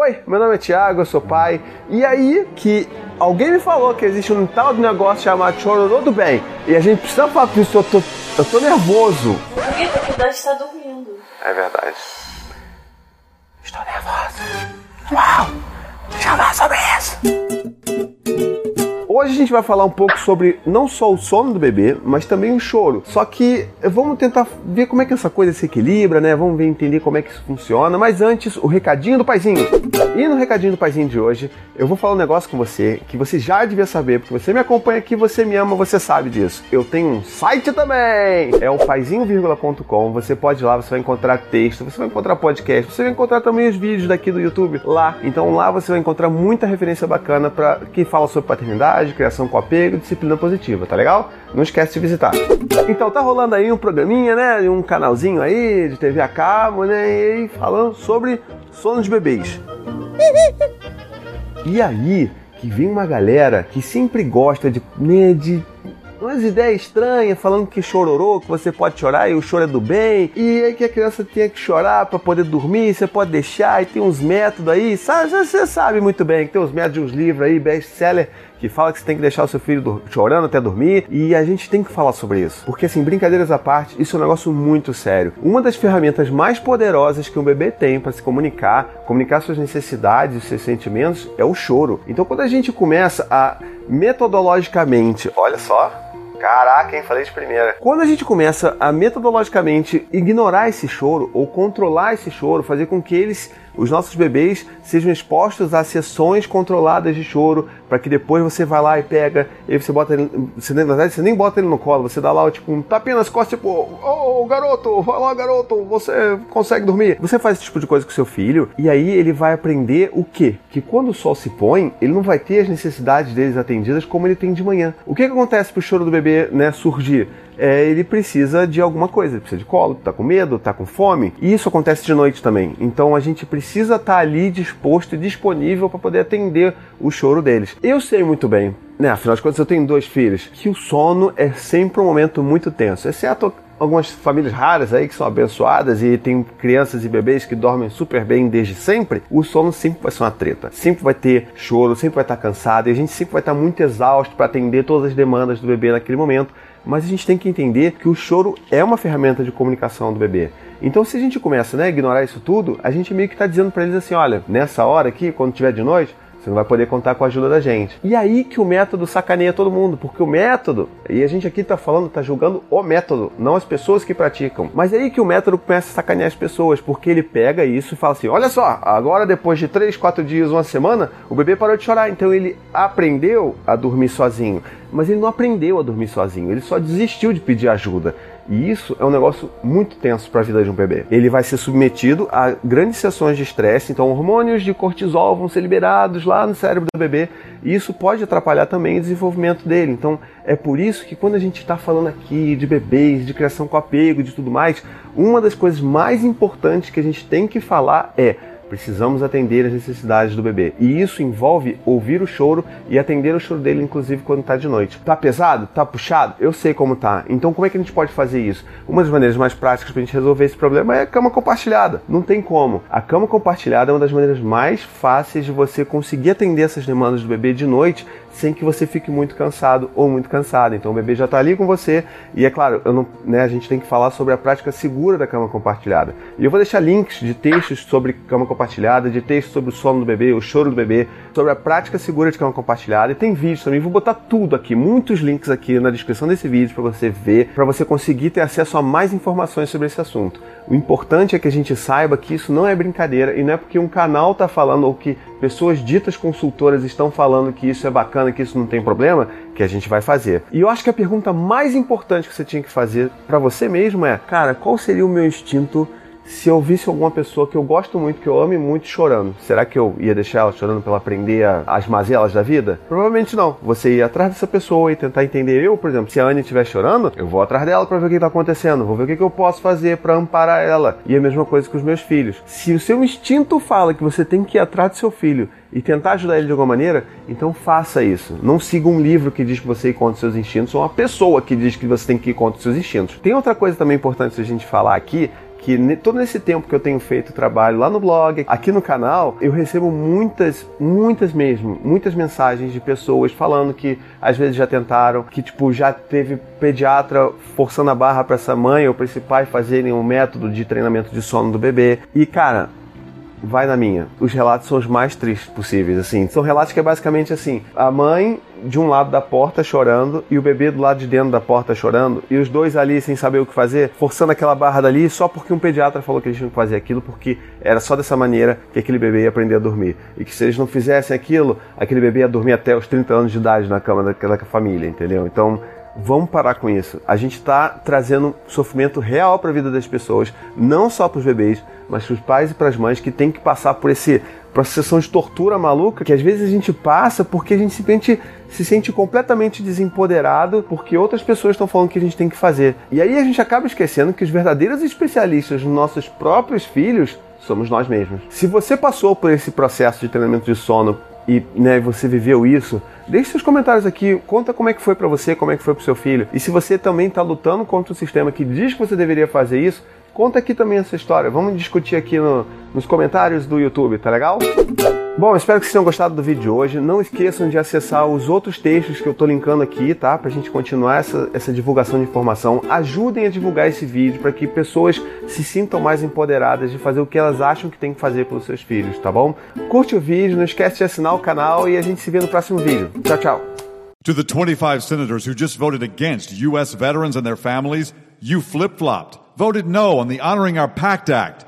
Oi, meu nome é Thiago, eu sou pai. E aí que alguém me falou que existe um tal de negócio chamado chororô do bem. E a gente precisa falar disso, eu tô, eu tô nervoso. Por que a faculdade está dormindo? É verdade. Gente vai falar um pouco sobre não só o sono do bebê, mas também o choro. Só que vamos tentar ver como é que essa coisa se equilibra, né? Vamos ver entender como é que isso funciona. Mas antes, o recadinho do paizinho. E no recadinho do paizinho de hoje, eu vou falar um negócio com você que você já devia saber, porque você me acompanha aqui, você me ama, você sabe disso. Eu tenho um site também. É o paizinho.com. Você pode ir lá, você vai encontrar texto, você vai encontrar podcast, você vai encontrar também os vídeos daqui do YouTube lá. Então lá você vai encontrar muita referência bacana para quem fala sobre paternidade de criação com apego e disciplina positiva, tá legal? Não esquece de visitar. Então tá rolando aí um programinha, né? Um canalzinho aí de TV a cabo, né? E falando sobre sono de bebês. E aí que vem uma galera que sempre gosta de, né, de umas ideias estranhas, falando que chororô, que você pode chorar e o choro é do bem, e aí que a criança tinha que chorar para poder dormir, você pode deixar, e tem uns métodos aí, sabe, você sabe muito bem que tem uns métodos de uns livros aí, best-seller, que fala que você tem que deixar o seu filho chorando até dormir, e a gente tem que falar sobre isso. Porque, assim, brincadeiras à parte, isso é um negócio muito sério. Uma das ferramentas mais poderosas que um bebê tem para se comunicar, comunicar suas necessidades e seus sentimentos, é o choro. Então, quando a gente começa a metodologicamente, olha só, Caraca, hein? Falei de primeira. Quando a gente começa a metodologicamente ignorar esse choro ou controlar esse choro, fazer com que eles os nossos bebês sejam expostos a sessões controladas de choro, para que depois você vai lá e pega, e você bota ele, você, na verdade você nem bota ele no colo, você dá lá tipo um tapinha nas costas, tipo, ô oh, garoto, vai lá garoto, você consegue dormir. Você faz esse tipo de coisa com seu filho, e aí ele vai aprender o quê? Que quando o sol se põe, ele não vai ter as necessidades deles atendidas como ele tem de manhã. O que, que acontece pro choro do bebê né, surgir? É, ele precisa de alguma coisa, ele precisa de colo, tá com medo, tá com fome. E isso acontece de noite também. Então a gente precisa estar tá ali disposto e disponível para poder atender o choro deles. Eu sei muito bem, né? Afinal de contas, eu tenho dois filhos, que o sono é sempre um momento muito tenso, exceto algumas famílias raras aí que são abençoadas e tem crianças e bebês que dormem super bem desde sempre, o sono sempre vai ser uma treta. Sempre vai ter choro, sempre vai estar cansado e a gente sempre vai estar muito exausto para atender todas as demandas do bebê naquele momento mas a gente tem que entender que o choro é uma ferramenta de comunicação do bebê. Então, se a gente começa né, a ignorar isso tudo, a gente meio que está dizendo para eles assim: olha, nessa hora aqui, quando tiver de noite, você não vai poder contar com a ajuda da gente. E aí que o método sacaneia todo mundo, porque o método, e a gente aqui está falando, está julgando o método, não as pessoas que praticam. Mas é aí que o método começa a sacanear as pessoas, porque ele pega isso e fala assim: olha só, agora depois de 3, 4 dias, uma semana, o bebê parou de chorar. Então ele aprendeu a dormir sozinho. Mas ele não aprendeu a dormir sozinho, ele só desistiu de pedir ajuda. E isso é um negócio muito tenso para a vida de um bebê. Ele vai ser submetido a grandes sessões de estresse, então hormônios de cortisol vão ser liberados lá no cérebro do bebê, e isso pode atrapalhar também o desenvolvimento dele. Então é por isso que quando a gente está falando aqui de bebês, de criação com apego, de tudo mais, uma das coisas mais importantes que a gente tem que falar é Precisamos atender as necessidades do bebê. E isso envolve ouvir o choro e atender o choro dele, inclusive quando está de noite. Tá pesado? Tá puxado? Eu sei como tá. Então como é que a gente pode fazer isso? Uma das maneiras mais práticas para a gente resolver esse problema é a cama compartilhada. Não tem como. A cama compartilhada é uma das maneiras mais fáceis de você conseguir atender essas demandas do bebê de noite sem que você fique muito cansado ou muito cansada. Então o bebê já está ali com você e é claro, não, né, a gente tem que falar sobre a prática segura da cama compartilhada. E eu vou deixar links de textos sobre cama compartilhada, de textos sobre o sono do bebê, o choro do bebê, sobre a prática segura de cama compartilhada. E tem vídeos também, vou botar tudo aqui, muitos links aqui na descrição desse vídeo para você ver, para você conseguir ter acesso a mais informações sobre esse assunto. O importante é que a gente saiba que isso não é brincadeira e não é porque um canal está falando ou que pessoas ditas consultoras estão falando que isso é bacana, que isso não tem problema, que a gente vai fazer. E eu acho que a pergunta mais importante que você tinha que fazer para você mesmo é, cara, qual seria o meu instinto se eu visse alguma pessoa que eu gosto muito, que eu ame muito, chorando, será que eu ia deixar ela chorando para ela aprender a, as mazelas da vida? Provavelmente não. Você ia atrás dessa pessoa e tentar entender. Eu, por exemplo, se a Anne estiver chorando, eu vou atrás dela para ver o que está acontecendo, vou ver o que, que eu posso fazer para amparar ela. E a mesma coisa com os meus filhos. Se o seu instinto fala que você tem que ir atrás do seu filho e tentar ajudar ele de alguma maneira, então faça isso. Não siga um livro que diz que você ir contra seus instintos ou uma pessoa que diz que você tem que ir contra seus instintos. Tem outra coisa também importante a gente falar aqui, que todo esse tempo que eu tenho feito trabalho lá no blog, aqui no canal, eu recebo muitas, muitas mesmo, muitas mensagens de pessoas falando que às vezes já tentaram, que tipo já teve pediatra forçando a barra para essa mãe ou para esse pai fazerem um método de treinamento de sono do bebê. E cara, vai na minha. Os relatos são os mais tristes possíveis, assim. São relatos que é basicamente assim: a mãe de um lado da porta chorando e o bebê do lado de dentro da porta chorando e os dois ali sem saber o que fazer, forçando aquela barra dali só porque um pediatra falou que eles tinham que fazer aquilo porque era só dessa maneira que aquele bebê ia aprender a dormir. E que se eles não fizessem aquilo, aquele bebê ia dormir até os 30 anos de idade na cama daquela família, entendeu? Então, Vamos parar com isso. A gente está trazendo sofrimento real para a vida das pessoas, não só para os bebês, mas para os pais e para as mães que têm que passar por esse processão de tortura maluca que às vezes a gente passa porque a gente simplesmente se sente completamente desempoderado porque outras pessoas estão falando que a gente tem que fazer. E aí a gente acaba esquecendo que os verdadeiros especialistas nos nossos próprios filhos somos nós mesmos. Se você passou por esse processo de treinamento de sono e né, você viveu isso, deixe seus comentários aqui, conta como é que foi para você, como é que foi para seu filho. E se você também está lutando contra o sistema que diz que você deveria fazer isso, conta aqui também essa história. Vamos discutir aqui no, nos comentários do YouTube, tá legal? Bom, espero que vocês tenham gostado do vídeo de hoje. Não esqueçam de acessar os outros textos que eu estou linkando aqui, tá? Pra gente continuar essa, essa divulgação de informação. Ajudem a divulgar esse vídeo para que pessoas se sintam mais empoderadas de fazer o que elas acham que tem que fazer pelos seus filhos, tá bom? Curte o vídeo, não esquece de assinar o canal e a gente se vê no próximo vídeo. Tchau, tchau. To the 25 senators who just voted against U.S. veterans and their families, you flip-flopped, voted no on the Honoring Our Pact Act.